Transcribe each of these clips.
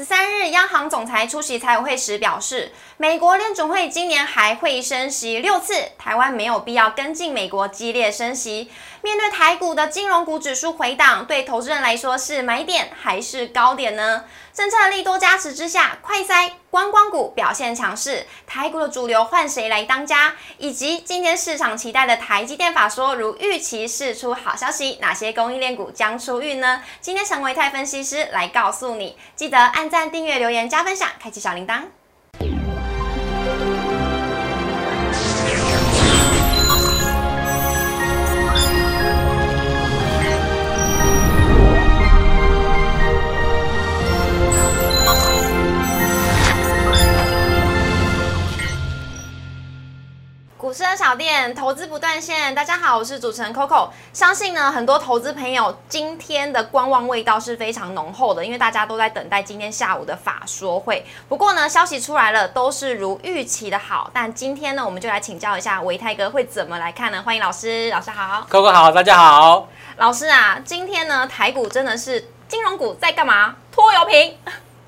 十三日，央行总裁出席财委会时表示，美国联准会今年还会升息六次，台湾没有必要跟进美国激烈升息。面对台股的金融股指数回档，对投资人来说是买点还是高点呢？政策利多加持之下，快筛观光股表现强势，台股的主流换谁来当家？以及今天市场期待的台积电法说如预期释出好消息，哪些供应链股将出运呢？今天陈维泰分析师来告诉你，记得按赞、订阅、留言、加分享，开启小铃铛。股市的小店，投资不断线。大家好，我是主持人 Coco。相信呢，很多投资朋友今天的观望味道是非常浓厚的，因为大家都在等待今天下午的法说会。不过呢，消息出来了，都是如预期的好。但今天呢，我们就来请教一下维泰哥会怎么来看呢？欢迎老师，老师好，Coco 好，大家好。老师啊，今天呢，台股真的是金融股在干嘛？拖油瓶。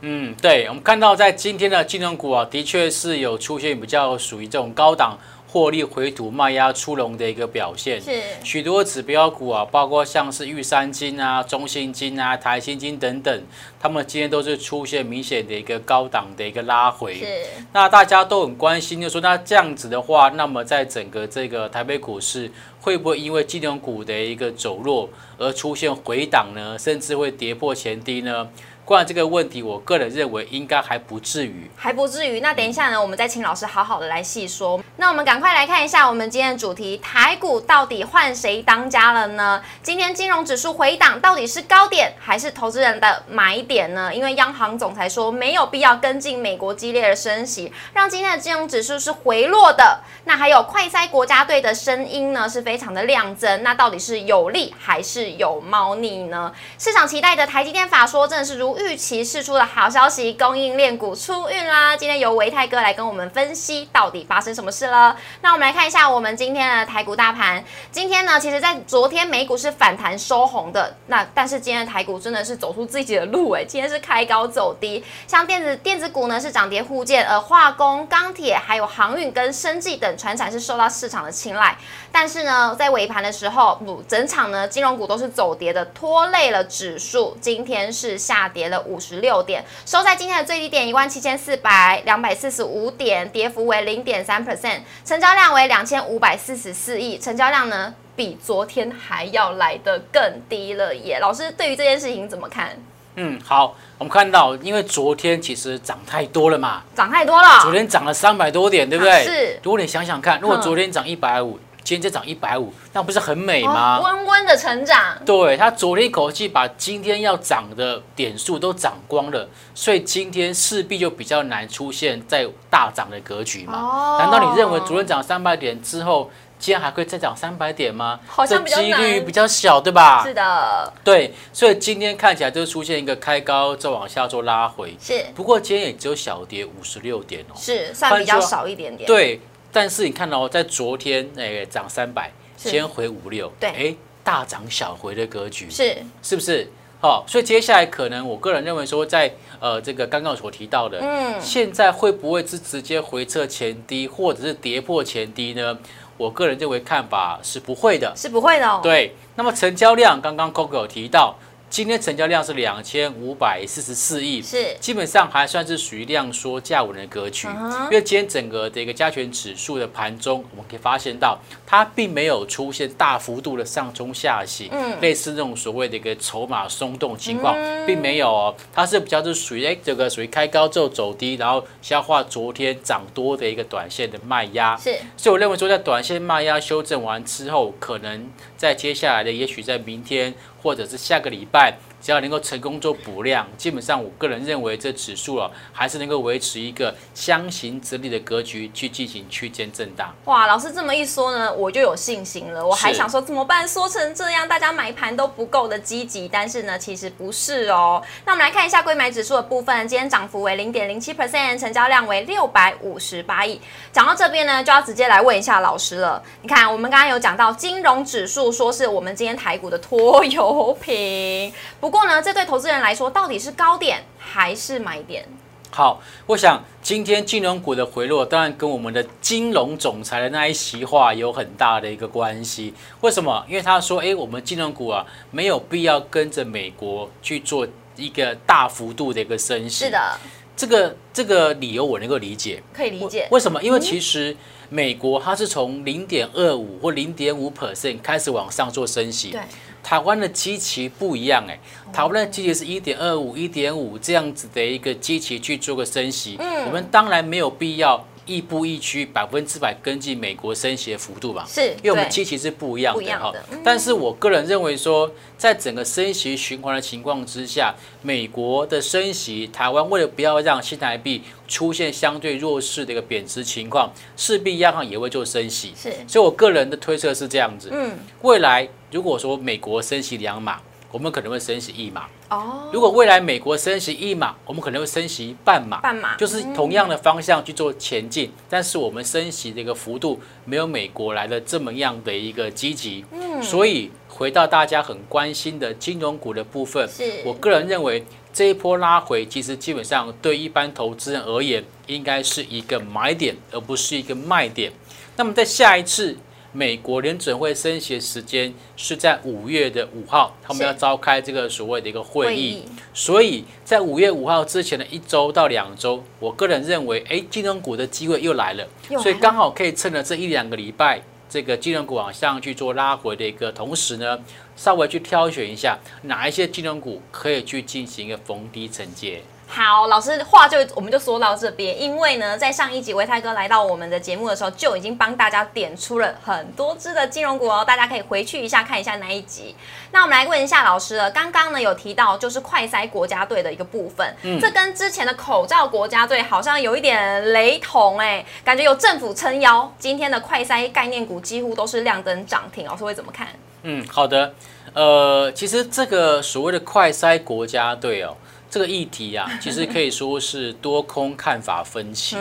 嗯，对，我们看到在今天的金融股啊，的确是有出现比较属于这种高档。获利回吐卖压出笼的一个表现，是许多指标股啊，包括像是玉山金啊、中信金啊、台新金等等，他们今天都是出现明显的一个高档的一个拉回。是那大家都很关心，就说那这样子的话，那么在整个这个台北股市会不会因为金融股的一个走弱而出现回档呢？甚至会跌破前低呢？关于这个问题，我个人认为应该还不至于，还不至于。那等一下呢，我们再请老师好好的来细说。那我们赶快来看一下我们今天的主题：台股到底换谁当家了呢？今天金融指数回档，到底是高点还是投资人的买点呢？因为央行总裁说没有必要跟进美国激烈的升息，让今天的金融指数是回落的。那还有快筛国家队的声音呢，是非常的亮增。那到底是有利还是有猫腻呢？市场期待的台积电法说，真的是如。预期释出的好消息，供应链股出运啦！今天由维泰哥来跟我们分析到底发生什么事了。那我们来看一下我们今天的台股大盘。今天呢，其实在昨天美股是反弹收红的，那但是今天的台股真的是走出自己的路哎！今天是开高走低，像电子电子股呢是涨跌互见，而化工、钢铁还有航运跟生技等船产是受到市场的青睐。但是呢，在尾盘的时候，不整场呢金融股都是走跌的，拖累了指数。今天是下跌了五十六点，收在今天的最低点一万七千四百两百四十五点，跌幅为零点三 percent，成交量为两千五百四十四亿，成交量呢比昨天还要来的更低了耶。老师对于这件事情怎么看？嗯，好，我们看到，因为昨天其实涨太多了嘛，涨太多了，昨天涨了三百多点，对不对？是。如果你想想看，如果昨天涨一百五。今天再涨一百五，那不是很美吗？温温的成长。对，它昨天一口气把今天要涨的点数都涨光了，所以今天势必就比较难出现在大涨的格局嘛。哦。难道你认为昨天涨三百点之后，今天还会再涨三百点吗？好像几率比较小，对吧？是的。对，所以今天看起来就出现一个开高再往下做拉回。是。不过今天也只有小跌五十六点哦。是，算比较少一点点。对。但是你看哦在昨天哎涨三百，先回五六，对，哎大涨小回的格局是是不是？好，所以接下来可能我个人认为说，在呃这个刚刚所提到的，嗯，现在会不会是直接回撤前低，或者是跌破前低呢？我个人认为看法是不会的，是不会的。哦对，那么成交量刚刚 Coco 有提到。今天成交量是两千五百四十四亿，是基本上还算是属于量缩价稳的格局。因为今天整个的一个加权指数的盘中，我们可以发现到它并没有出现大幅度的上冲下洗，嗯，类似那种所谓的一个筹码松动情况，并没有哦。它是比较是属于哎这个属于开高之后走低，然后消化昨天涨多的一个短线的卖压。是，所以我认为说在短线卖压修正完之后，可能在接下来的也许在明天。或者是下个礼拜。只要能够成功做补量，基本上我个人认为这指数啊，还是能够维持一个箱型整理的格局去进行区间震荡。哇，老师这么一说呢，我就有信心了。我还想说怎么办？说成这样，大家买盘都不够的积极，但是呢，其实不是哦。那我们来看一下贵买指数的部分，今天涨幅为零点零七 percent，成交量为六百五十八亿。讲到这边呢，就要直接来问一下老师了。你看，我们刚刚有讲到金融指数，说是我们今天台股的拖油瓶，不。过呢，这对投资人来说，到底是高点还是买点？好，我想今天金融股的回落，当然跟我们的金融总裁的那一席话有很大的一个关系。为什么？因为他说，哎，我们金融股啊，没有必要跟着美国去做一个大幅度的一个升息。是的，这个这个理由我能够理解，可以理解。为什么？因为其实美国它是从零点二五或零点五 percent 开始往上做升息。对。台湾的基期不一样哎，台湾的基期是一点二五、一点五这样子的一个基期去做个升息，我们当然没有必要亦步亦趋，百分之百跟进美国升息的幅度吧？是，因为我们期期是不一样的哈。但是我个人认为说，在整个升息循环的情况之下，美国的升息，台湾为了不要让新台币出现相对弱势的一个贬值情况，势必央行也会做升息。是，所以我个人的推测是这样子。嗯，未来。如果说美国升息两码，我们可能会升息一码。哦。如果未来美国升息一码，我们可能会升息半码。半码。就是同样的方向去做前进，但是我们升息的一个幅度没有美国来的这么样的一个积极。嗯。所以回到大家很关心的金融股的部分，是我个人认为这一波拉回，其实基本上对一般投资人而言，应该是一个买点，而不是一个卖点。那么在下一次。美国联准会升息时间是在五月的五号，他们要召开这个所谓的一个会议，所以在五月五号之前的一周到两周，我个人认为，哎，金融股的机会又来了，所以刚好可以趁着这一两个礼拜，这个金融股往上去做拉回的一个同时呢，稍微去挑选一下哪一些金融股可以去进行一个逢低承接。好，老师话就我们就说到这边，因为呢，在上一集维泰哥来到我们的节目的时候，就已经帮大家点出了很多只的金融股哦，大家可以回去一下看一下那一集。那我们来问一下老师了，刚刚呢有提到就是快筛国家队的一个部分，这跟之前的口罩国家队好像有一点雷同哎，感觉有政府撑腰，今天的快筛概念股几乎都是亮灯涨停，老师会怎么看？嗯，好的，呃，其实这个所谓的快筛国家队哦。这个议题啊，其实可以说是多空看法分歧。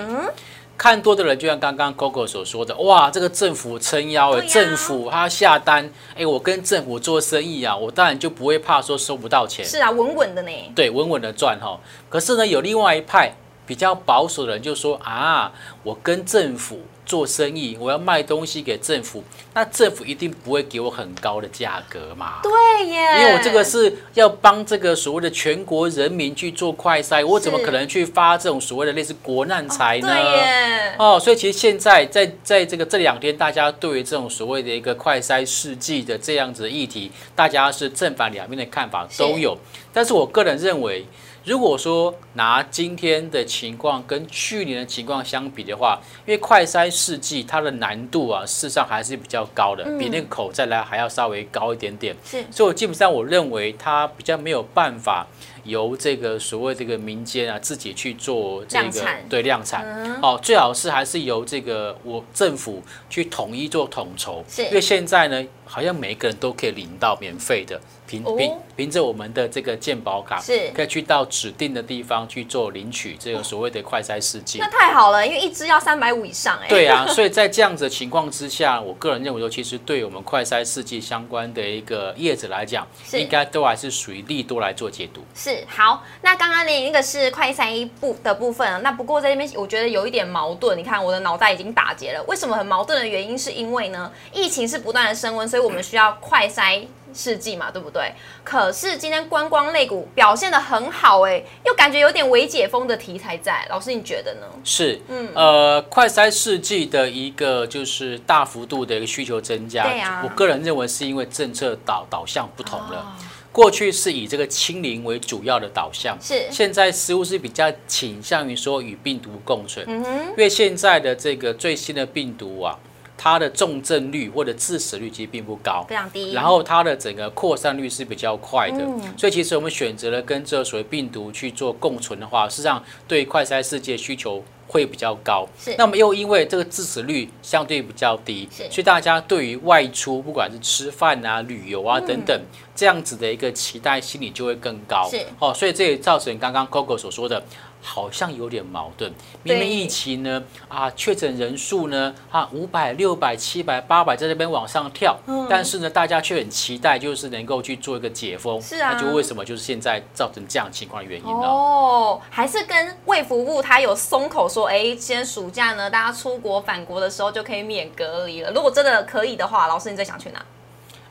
看多的人就像刚刚 Coco 所说的，哇，这个政府撑腰，政府他下单，哎，我跟政府做生意啊，我当然就不会怕说收不到钱。是啊，稳稳的呢。对，稳稳的赚哈。可是呢，有另外一派比较保守的人就说啊，我跟政府。做生意，我要卖东西给政府，那政府一定不会给我很高的价格嘛？对耶，因为我这个是要帮这个所谓的全国人民去做快筛，我怎么可能去发这种所谓的类似国难财呢？对，哦，所以其实现在在在这个这两天，大家对于这种所谓的一个快筛试剂的这样子的议题，大家是正反两面的看法都有，但是我个人认为。如果说拿今天的情况跟去年的情况相比的话，因为快筛试剂它的难度啊，事实上还是比较高的，比那个口再来还要稍微高一点点。是，所以我基本上我认为它比较没有办法。由这个所谓这个民间啊自己去做这个对量产，哦，最好是还是由这个我政府去统一做统筹，因为现在呢，好像每个人都可以领到免费的，凭凭凭着我们的这个健保卡，是可以去到指定的地方去做领取这个所谓的快筛试剂。那太好了，因为一支要三百五以上哎。对啊，所以在这样子的情况之下，我个人认为说，其实对我们快筛试剂相关的一个业者来讲，应该都还是属于利多来做解读。是。好，那刚刚那个是快筛部的部分啊，那不过在这边我觉得有一点矛盾。你看我的脑袋已经打结了，为什么很矛盾的原因是因为呢？疫情是不断的升温，所以我们需要快筛试剂嘛，对不对？可是今天观光类股表现的很好，哎，又感觉有点微解封的题材在。老师你觉得呢？是，嗯，呃，快筛试剂的一个就是大幅度的一个需求增加，对啊我个人认为是因为政策导导向不同了。过去是以这个清零为主要的导向，是现在似乎是比较倾向于说与病毒共存，嗯哼，因为现在的这个最新的病毒啊，它的重症率或者致死率其实并不高，非常低，然后它的整个扩散率是比较快的，所以其实我们选择了跟这所谓病毒去做共存的话，事实上对快筛世界需求。会比较高。是那么又因为这个致死率相对比较低，是所以大家对于外出不管是吃饭啊、旅游啊等等、这样子的一个期待心理就会更高。是哦，所以这也造成刚刚 Coco 所说的。好像有点矛盾，明明疫情呢啊，确诊人数呢啊五百、六百、七百、八百在这边往上跳，但是呢，大家却很期待，就是能够去做一个解封。是啊那就为什么就是现在造成这样情况的原因呢？哦，还是跟卫福部他有松口说，哎，今天暑假呢，大家出国返国的时候就可以免隔离了。如果真的可以的话，老师你最想去哪？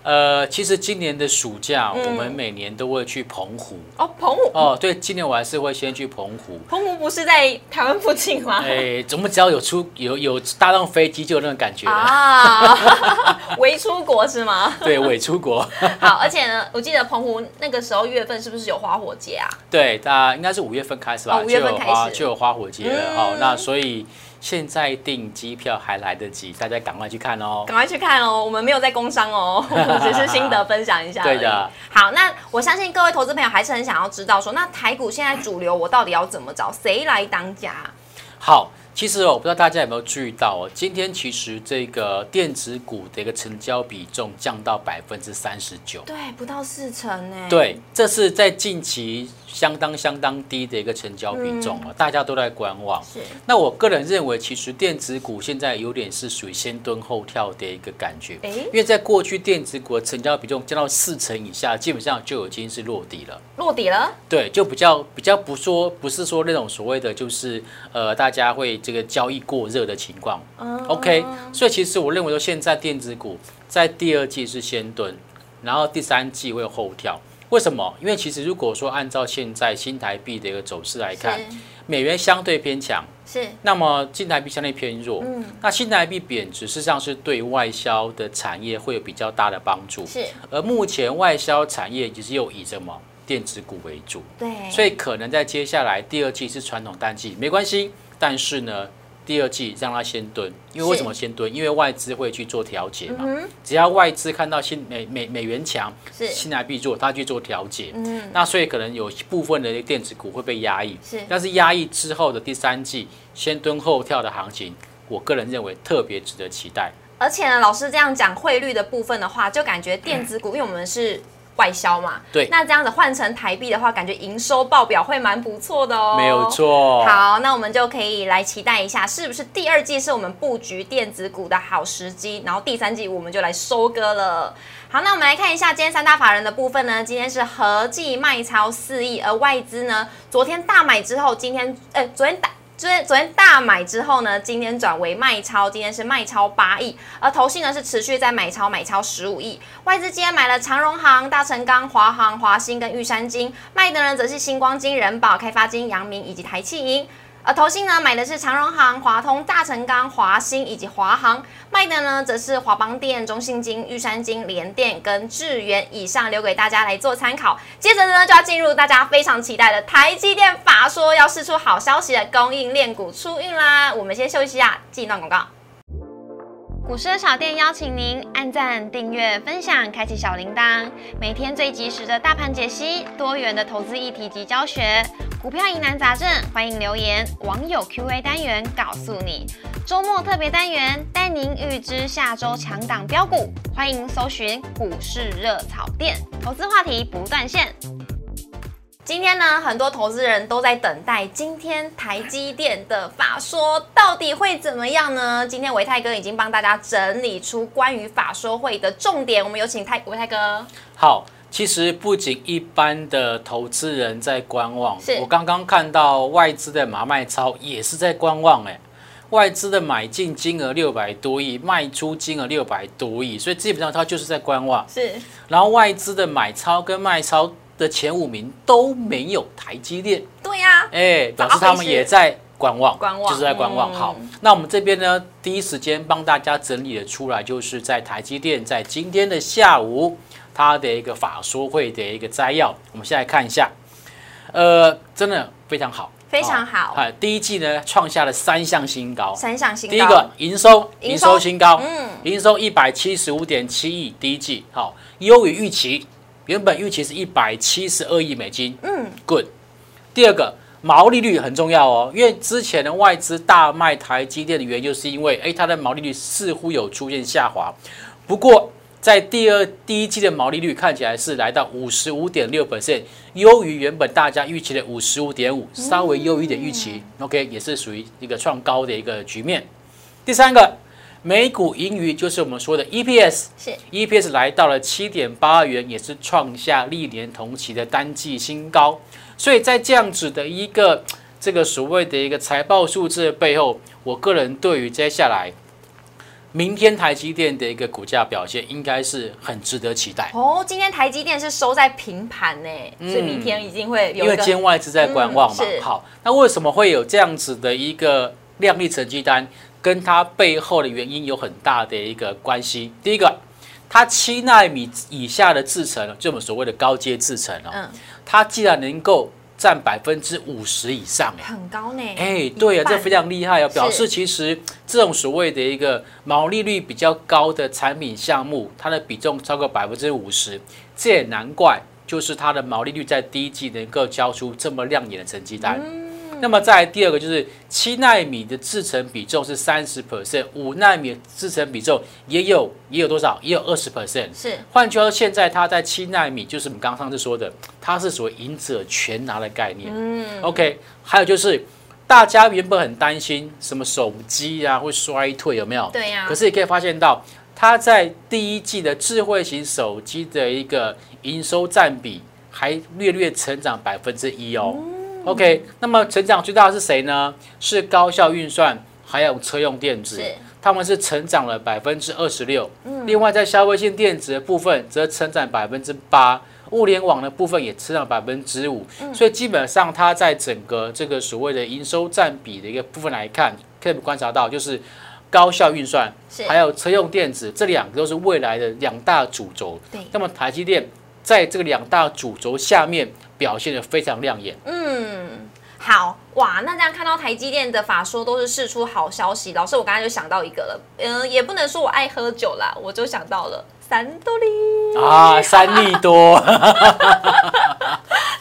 呃，其实今年的暑假，嗯我们每年都会去澎湖。哦，澎湖。哦，对，今年我还是会先去澎湖。澎湖不是在台湾附近吗？哎，怎么只要有出有有搭上飞机就有那种感觉了？啊，伪出国是吗？对，伪出国。好，而且呢，我记得澎湖那个时候月份是不是有花火节啊？对，大应该是五月份开始吧，哦五月份就有花开始就有花火节了。好嗯，那所以现在订机票还来得及，大家赶快去看哦。赶快去看哦，我们没有在工商哦，我 们只是心得分享一下。对的好，那我相信各位投资朋友还是很想要知道说，那台股现在主流我到底要怎么找，谁来当家？好，其实哦，我不知道大家有没有注意到哦，今天其实这个电子股的一个成交比重降到百分之三十九。对，不到四成呢。，对，这是在近期相当相当低的一个成交比重嗯哦，大家都在观望。是那我个人认为，其实电子股现在有点是属于先蹲后跳的一个感觉，哎因为在过去电子股的成交比重降到四成以下，基本上就已经是落底了。落底了。对，就比较比较不说，不是说那种所谓的就是呃，大家会这个交易过热的情况。嗯 OK，所以其实我认为说现在电子股在第二季是先蹲，然后第三季会后跳。为什么？因为其实如果说按照现在新台币的一个走势来看，美元相对偏强，是那么新台币相对偏弱。嗯那新台币贬值，事实上是对外销的产业会有比较大的帮助。是，而目前外销产业其实又以什么电子股为主，对，所以可能在接下来第二季是传统淡季，没关系。但是呢，第二季让它先蹲，因为为什么先蹲？因为外资会去做调节嘛。嗯只要外资看到新美美美元强，是新台币弱，它去做调节。嗯那所以可能有部分的电子股会被压抑，是但是压抑之后的第三季先蹲后跳的行情，我个人认为特别值得期待。而且呢，老师这样讲汇率的部分的话，就感觉电子股，因为我们是外销嘛，对那这样子换成台币的话，感觉营收报表会蛮不错的哦。没有。错。好，那我们就可以来期待一下，是不是第二季是我们布局电子股的好时机，然后第三季我们就来收割了。好，那我们来看一下今天三大法人的部分呢，今天是合计卖超四亿，而外资呢，昨天大买之后，今天呃，昨天大。昨天昨天大买之后呢，今天转为卖超，今天是卖超八亿，而投信呢是持续在买超，买超十五亿。外资今天买了长荣行、大成钢、华航、华兴跟玉山金，卖的呢则是星光金、人保、开发金、阳明以及台气银。而投信呢买的是长荣行、华通、大成钢、华兴以及华航，卖的呢则是华邦电、中信金、玉山金、联电跟智源。以上留给大家来做参考。接着呢就要进入大家非常期待的台积电法说要释出好消息的供应链股出运啦。我们先休息一下，进一段广告。股市小店邀请您按赞、订阅、分享、开启小铃铛，每天最及时的大盘解析、多元的投资议题及教学。股票疑难杂症，欢迎留言，网友 Q&A 单元告诉你。周末特别单元带您预知下周强档标股，欢迎搜寻股市热炒店，投资话题不断线。今天呢，很多投资人都在等待今天台积电的法说到底会怎么样呢？今天维泰哥已经帮大家整理出关于法说会的重点，我们有请泰维泰哥。好，其实不仅一般的投资人在观望，我刚刚看到外资的马卖超也是在观望哎。外资的买进金额六百多亿，卖出金额六百多亿，所以基本上它就是在观望。是然后外资的买超跟卖超的前五名都没有台积电，对呀、哎，表示他们也在观望，观望就是在观望。嗯好，那我们这边呢，第一时间帮大家整理的出来，就是在台积电在今天的下午，它的一个法说会的一个摘要，我们先来看一下，呃，真的非常好，非常好。啊，第一季呢创下了三项新高，三项新高。第一个营收，营收新高，嗯，营收一百七十五点七亿，第一季好，优于预期，原本预期是一百七十二亿美金，嗯，good。第二个毛利率很重要哦，因为之前的外资大卖台积电的原因，就是因为哎，它的毛利率似乎有出现下滑。不过在第二第一季的毛利率看起来是来到五十五点六 percent，优于原本大家预期的五十五点五，稍微优于一点预期。OK，也是属于一个创高的一个局面。第三个，每股盈余就是我们说的 EPS，是 EPS 来到了七点八二元，也是创下历年同期的单季新高。所以在这样子的一个这个所谓的一个财报数字的背后，我个人对于接下来明天台积电的一个股价表现，应该是很值得期待。哦，今天台积电是收在平盘呢，所以明天一定会有。因为今天外资在观望嘛。好，那为什么会有这样子的一个量丽成绩单？跟它背后的原因有很大的一个关系。第一个，它七纳米以下的制程，就我们所谓的高阶制程哦。它既然能够占百分之五十以上，哎，很高呢。哎，对啊，这非常厉害啊，表示其实这种所谓的一个毛利率比较高的产品项目，它的比重超过百分之五十，这也难怪，就是它的毛利率在第一季能够交出这么亮眼的成绩单。那么再第二个就是七纳米的制程比重是三十 percent，五纳米制程比重也有也有多少？也有二十 percent。是，换句话说，现在它在七纳米，就是我们刚刚上次说的，它是属于赢者全拿的概念。嗯。OK，还有就是大家原本很担心什么手机啊会衰退，有没有？对呀。可是也可以发现到，它在第一季的智慧型手机的一个营收占比还略略成长百分之一哦。OK，那么成长最大的是谁呢？是高效运算，还有车用电子，他们是成长了百分之二十六。另外在消费性电子的部分则成长百分之八，物联网的部分也成长百分之五。所以基本上它在整个这个所谓的营收占比的一个部分来看，可以观察到就是高效运算，还有车用电子这两个都是未来的两大主轴。对，那么台积电在这个两大主轴下面。表现的非常亮眼。嗯，好哇，那这样看到台积电的法说都是释出好消息，老师我刚才就想到一个了，嗯，也不能说我爱喝酒啦，我就想到了三多利啊，三利多。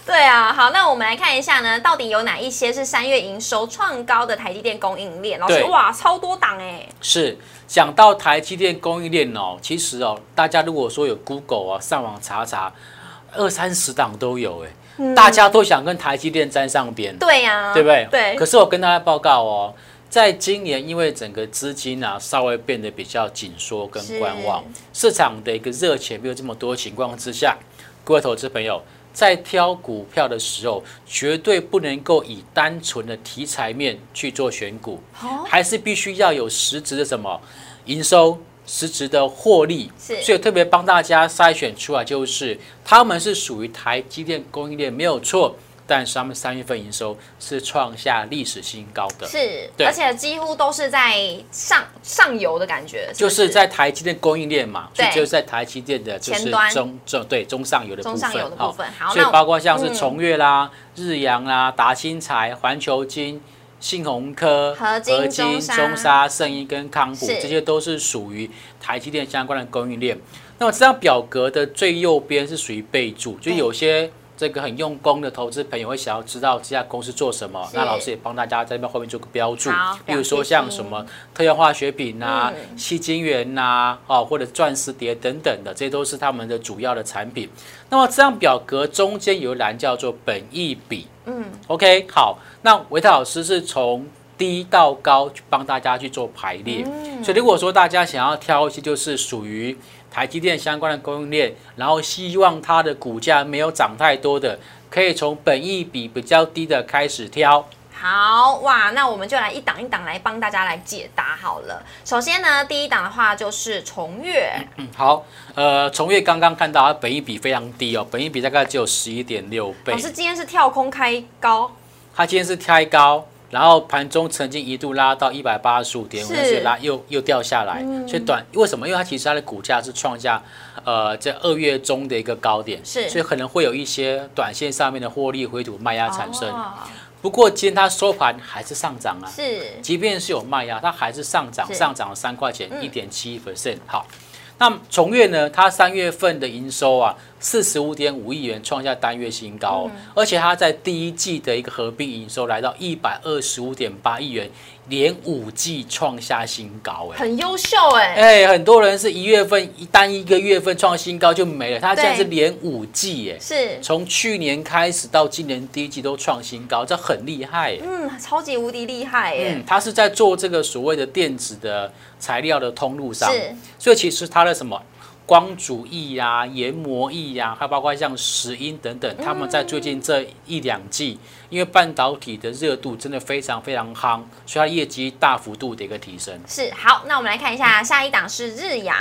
对啊，好，那我们来看一下呢，到底有哪一些是三月营收创高的台积电供应链？老师哇，超多档哎。是讲到台积电供应链哦，其实哦，大家如果说有 Google 啊，上网查查。二三十档都有哎，大家都想跟台积电沾上边，对呀，对不对？对。可是我跟大家报告哦，在今年因为整个资金啊稍微变得比较紧缩跟观望，市场的一个热钱没有这么多情况之下，各位投资朋友在挑股票的时候，绝对不能够以单纯的题材面去做选股，还是必须要有实质的什么营收。实质的获利，是，所以特别帮大家筛选出来，就是他们是属于台积电供应链没有错，但是他们三月份营收是创下历史新高的，是，而且几乎都是在上上游的感觉，就是在台积电供应链嘛，对，就是在台积电的就是中中对中上游的中上游的部分，好，所以包括像是崇越啦、日阳啦、达新材、环球金。信鸿科、合金、中沙、圣一跟康普，这些都是属于台积电相关的供应链。那么这张表格的最右边是属于备注，就有些这个很用功的投资朋友会想要知道这家公司做什么，那老师也帮大家在那边后面做个标注。比如说像什么特效化学品呐、细晶圆呐，哦或者钻石碟等等的，这些都是他们的主要的产品。那么这张表格中间有一栏叫做本益比。嗯，OK，好。那维特老师是从低到高去帮大家去做排列，所以如果说大家想要挑一些就是属于台积电相关的供应链，然后希望它的股价没有涨太多的，可以从本益比比较低的开始挑。好哇，那我们就来一档一档来帮大家来解答好了。首先呢，第一档的话就是重越。嗯，好，呃，重越刚刚看到它本益比非常低哦，本益比大概只有十一点六倍。老师今天是跳空开高。它今天是开高，然后盘中曾经一度拉到一百八十五点五，是拉又又掉下来，所以短为什么？因为它其实它的股价是创下呃在二月中的一个高点，是，所以可能会有一些短线上面的获利回吐卖压产生。不过今天它收盘还是上涨啊，是，即便是有卖压，它还是上涨，上涨了三块钱，一点七 percent。好，那重越呢，它三月份的营收啊，四十五点五亿元，创下单月新高，而且它在第一季的一个合并营收来到一百二十五点八亿元。连五季创下新高，哎，很优秀，哎，哎，很多人是一月份一单一个月份创新高就没了，他现在是连五季，哎，是。从去年开始到今年第一季都创新高，这很厉害，嗯，超级无敌厉害，哎，他是在做这个所谓的电子的材料的通路上，是，所以其实它的什么？光主义呀、研磨艺呀，还包括像石英等等，他们在最近这一两季，因为半导体的热度真的非常非常夯，所以它业绩大幅度的一个提升。是好，那我们来看一下下一档是日阳。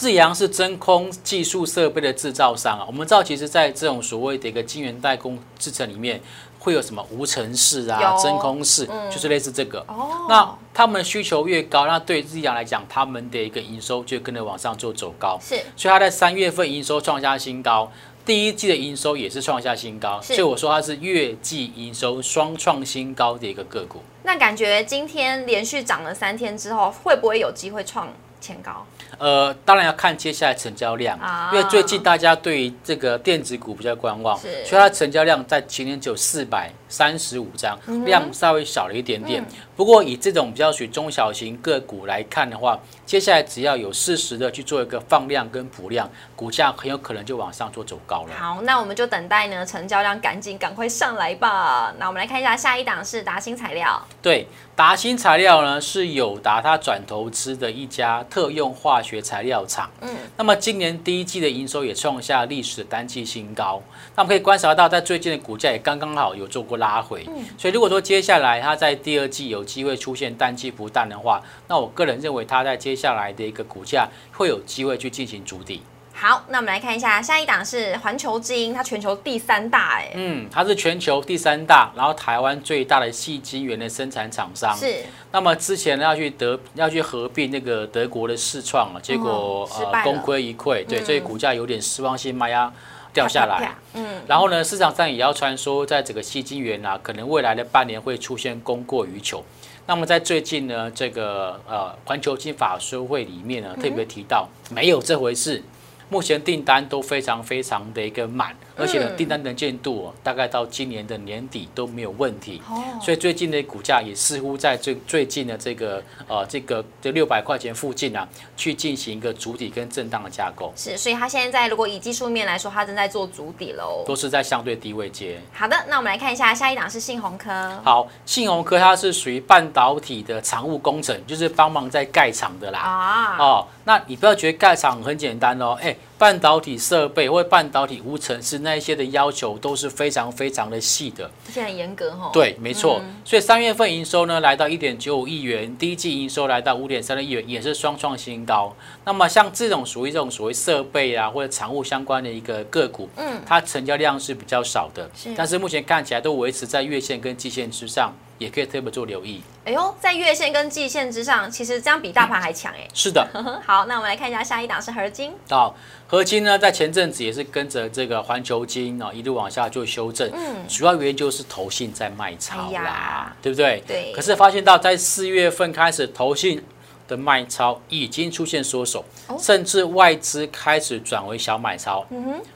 日阳是真空技术设备的制造商啊，我们知道，其实在这种所谓的一个晶圆代工制程里面。会有什么无尘室啊、真空室，就是类似这个。哦，那他们需求越高，那对日阳来讲，他们的一个营收就跟着往上做走高。是，所以他在三月份营收创下新高，第一季的营收也是创下新高。所以我说它是月季营收双创新高的一个个股。那感觉今天连续涨了三天之后，会不会有机会创前高？呃，当然要看接下来成交量，因为最近大家对于这个电子股比较观望，所以它成交量在前年只有四百三十五张，量稍微少了一点点。不过以这种比较属于中小型个股来看的话，接下来只要有适时的去做一个放量跟补量，股价很有可能就往上做走高了。好，那我们就等待呢，成交量赶紧赶快上来吧。那我们来看一下下一档是达新材料，对。达新材料呢是友达它转投资的一家特用化学材料厂。嗯，那么今年第一季的营收也创下历史单季新高。那我们可以观察到，在最近的股价也刚刚好有做过拉回。嗯，所以如果说接下来它在第二季有机会出现淡季不淡的话，那我个人认为它在接下来的一个股价会有机会去进行筑底。好，那我们来看一下下一档是环球之音，它全球第三大哎，嗯，它是全球第三大，然后台湾最大的细晶圆的生产厂商是。那么之前要去德要去合并那个德国的视创了，结果呃功亏一篑，对，所以股价有点失望性卖压掉下来。嗯，然后呢，市场上也要传说，在整个吸金源啊，可能未来的半年会出现供过于求。那么在最近呢，这个呃环球金法说会里面呢，特别提到没有这回事。目前订单都非常非常的一个满，而且呢，订单能见度大概到今年的年底都没有问题。哦，所以最近的股价也似乎在最最近的这个呃这个这六百块钱附近啊，去进行一个主体跟震荡的架构。是，所以它现在如果以技术面来说，它正在做主底喽，都是在相对低位接。好的，那我们来看一下下一档是信鸿科。好，信鸿科它是属于半导体的常务工程，就是帮忙在盖厂的啦。啊，哦，那你不要觉得盖厂很简单哦，哎。半导体设备或半导体无尘室那一些的要求都是非常非常的细的，而且很严格哈。对，没错。所以三月份营收呢来到一点九五亿元，第一季营收来到五点三六亿元，也是双创新高。那么像这种属于这种所谓设备啊或者产物相关的一个个股，嗯，它成交量是比较少的，但是目前看起来都维持在月线跟季线之上。也可以特别做留意。哎呦，在月线跟季线之上，其实这样比大盘还强哎。是的。好，那我们来看一下下一档是合金。好，合金呢，在前阵子也是跟着这个环球金啊，一路往下做修正。嗯。主要原因就是投信在卖超啦，对不对？对。可是发现到在四月份开始，投信。的卖超已经出现缩手，甚至外资开始转为小买超。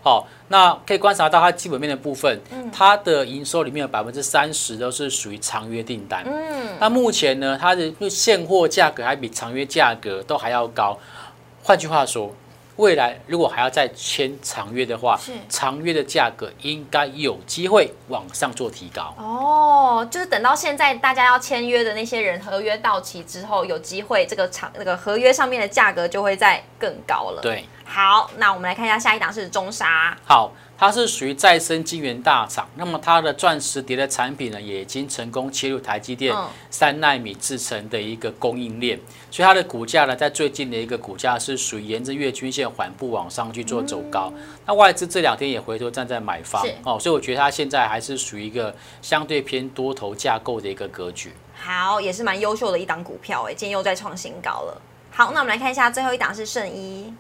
好，那可以观察到它基本面的部分，它的营收里面有百分之三十都是属于长约订单。嗯，那目前呢，它的现货价格还比长约价格都还要高。换句话说。未来如果还要再签长约的话，是长约的价格应该有机会往上做提高。哦，就是等到现在大家要签约的那些人，合约到期之后，有机会这个长那个合约上面的价格就会再更高了。对，好，那我们来看一下下一档是中沙。好。它是属于再生晶圆大厂，那么它的钻石碟的产品呢，也已经成功切入台积电三纳米制成的一个供应链，所以它的股价呢，在最近的一个股价是属于沿着月均线缓步往上去做走高。那外资这两天也回头站在买方哦，所以我觉得它现在还是属于一个相对偏多头架构的一个格局。好，也是蛮优秀的一档股票哎，今天又在创新高了。好，那我们来看一下最后一档是圣一。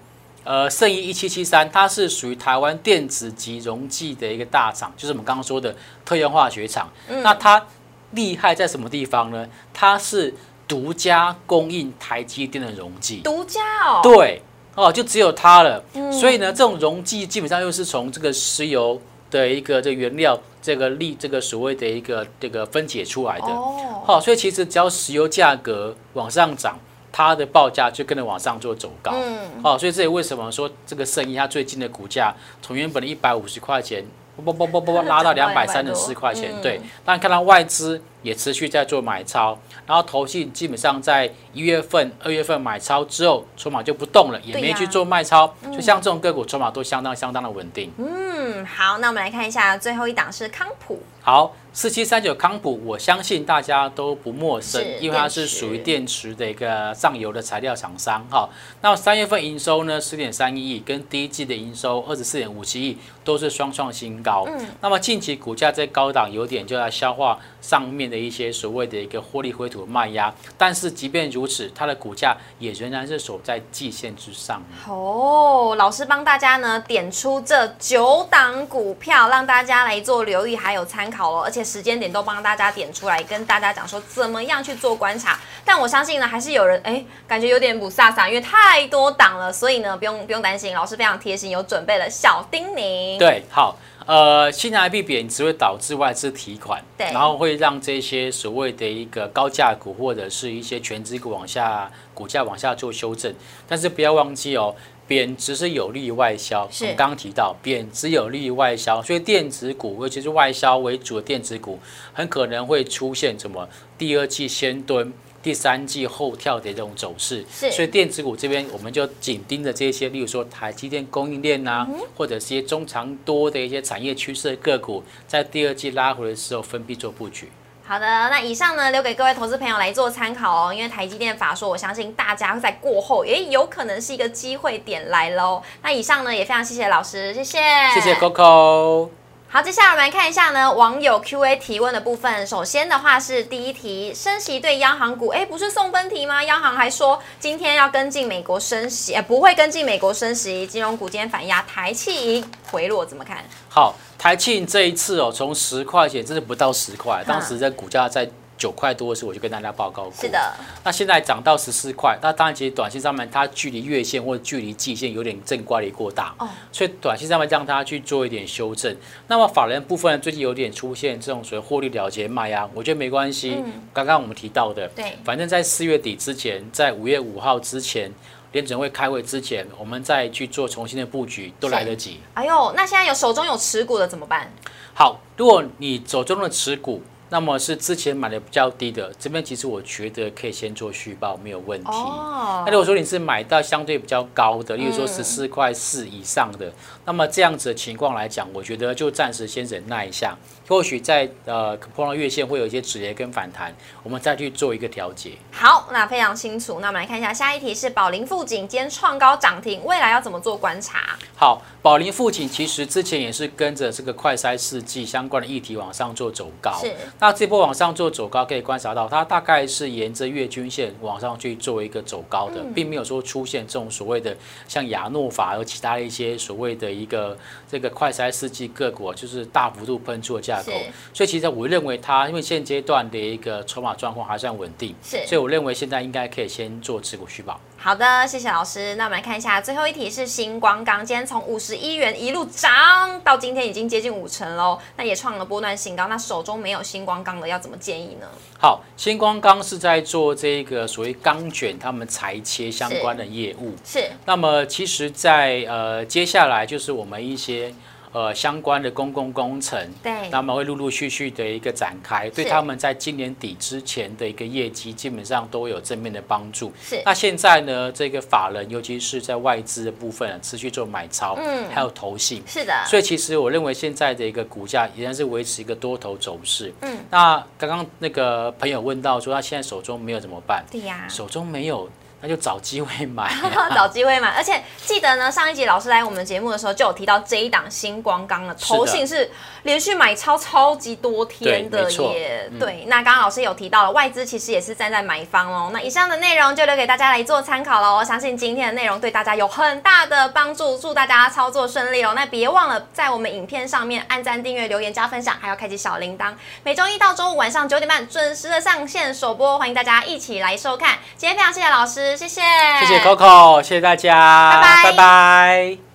呃，圣一一七七三，它是属于台湾电子级溶剂的一个大厂，就是我们刚刚说的特用化学厂。那它厉害在什么地方呢？它是独家供应台积电的溶剂，独家哦。对，哦，就只有它了。所以呢，这种溶剂基本上又是从这个石油的一个这原料这个利这个所谓的一个这个分解出来的。哦，好，所以其实只要石油价格往上涨，它的报价就跟着往上做走高。嗯，哦，所以这也为什么说这个生意它最近的股价从原本的一百五十块钱，不不不不不拉到两百三十四块钱。对，当然看到外资。也持续在做买超，然后投信基本上在一月份、二月份买超之后，筹码就不动了，也没去做卖超，就像这种个股筹码都相当相当的稳定。嗯，好，那我们来看一下最后一档是康普。好，四七三九康普，我相信大家都不陌生，因为它是属于电池的一个上游的材料厂商。哈，那三月份营收呢十点三一亿，跟第一季的营收二十四点五七亿都是双创新高。嗯，那么近期股价在高档有点就在消化上面。的一些所谓的一个获利回吐卖压，但是即便如此，它的股价也仍然是守在季线之上。哦，老师帮大家呢点出这九档股票，让大家来做留意还有参考哦，而且时间点都帮大家点出来，跟大家讲说怎么样去做观察。但我相信呢，还是有人哎，感觉有点不飒飒，因为太多档了，所以呢，不用不用担心，老师非常贴心，有准备了小叮咛。对，好。呃，新台币贬值会导致外资提款，对，然后会让这些所谓的一个高价股或者是一些全值股往下股价往下做修正。但是不要忘记哦，贬值是有利于外销，我们刚刚提到贬值有利于外销，所以电子股尤其是外销为主的电子股，很可能会出现什么第二季先蹲。第三季后跳的这种走势，所以电子股这边我们就紧盯着这些，例如说台积电供应链呐，或者一些中长多的一些产业趋势的个股，在第二季拉回的时候分批做布局。好的，那以上呢留给各位投资朋友来做参考哦，因为台积电法说，我相信大家在过后也有可能是一个机会点来喽。那以上呢也非常谢谢老师，谢谢，谢谢 Coco。好，接下来我们来看一下呢，网友 Q&A 提问的部分。首先的话是第一题，升息对央行股，哎，不是送分题吗？央行还说今天要跟进美国升息，哎，不会跟进美国升息。金融股今天反压，台气回落怎么看？好，台庆这一次哦，从十块钱，真的不到十块，当时在股价在。九块多的时候，我就跟大家报告过。是的。那现在涨到十四块，那当然其实短线上面它距离月线或者距离季线有点正乖离过大，哦，所以短线上面让它去做一点修正。那么法人部分最近有点出现这种所谓获利了结卖压，我觉得没关系。嗯。刚刚我们提到的，对，反正在四月底之前，在五月五号之前，联准会开会之前，我们再去做重新的布局都来得及。哎呦，那现在有手中有持股的怎么办？好，如果你手中的持股。那么是之前买的比较低的，这边其实我觉得可以先做续报，没有问题。那如果说你是买到相对比较高的，例如说十四块四以上的，那么这样子的情况来讲，我觉得就暂时先忍耐一下。或许在呃碰到月线会有一些止跌跟反弹，我们再去做一个调节。好，那非常清楚。那我们来看一下下一题是宝林富锦今天创高涨停，未来要怎么做观察？好，宝林富锦其实之前也是跟着这个快筛试剂相关的议题往上做走高。是。那这波往上做走高，可以观察到它大概是沿着月均线往上去做一个走高的，并没有说出现这种所谓的像亚诺法和其他的一些所谓的一个这个快筛试剂个股，就是大幅度喷出的价。所以其实我认为它，因为现阶段的一个筹码状况还算稳定，是，所以我认为现在应该可以先做持股续保。好的，谢谢老师。那我们来看一下最后一题是星光钢，今天从五十一元一路涨到今天已经接近五成喽，那也创了波段新高。那手中没有星光钢的要怎么建议呢？好，星光钢是在做这个所谓钢卷，他们裁切相关的业务。是。那么其实，在呃接下来就是我们一些。呃，相关的公共工程，对，那么会陆陆续续的一个展开，对他们在今年底之前的一个业绩，基本上都有正面的帮助。是，那现在呢，这个法人，尤其是在外资的部分，持续做买超，嗯，还有投信，是的。所以其实我认为现在的一个股价依然是维持一个多头走势。嗯，那刚刚那个朋友问到说，他现在手中没有怎么办？对呀，手中没有。那就找机会买，找机会买。而且记得呢，上一集老师来我们节目的时候，就有提到这一档星光钢的头信是连续买超超级多天的耶。对，那刚刚老师有提到了，外资其实也是站在买方哦。那以上的内容就留给大家来做参考喽。相信今天的内容对大家有很大的帮助，祝大家操作顺利哦。那别忘了在我们影片上面按赞、订阅、留言、加分享，还要开启小铃铛。每周一到周五晚上九点半准时的上线首播，欢迎大家一起来收看。今天非常谢谢老师。师，谢谢，谢谢 Coco，谢谢大家，拜拜。拜拜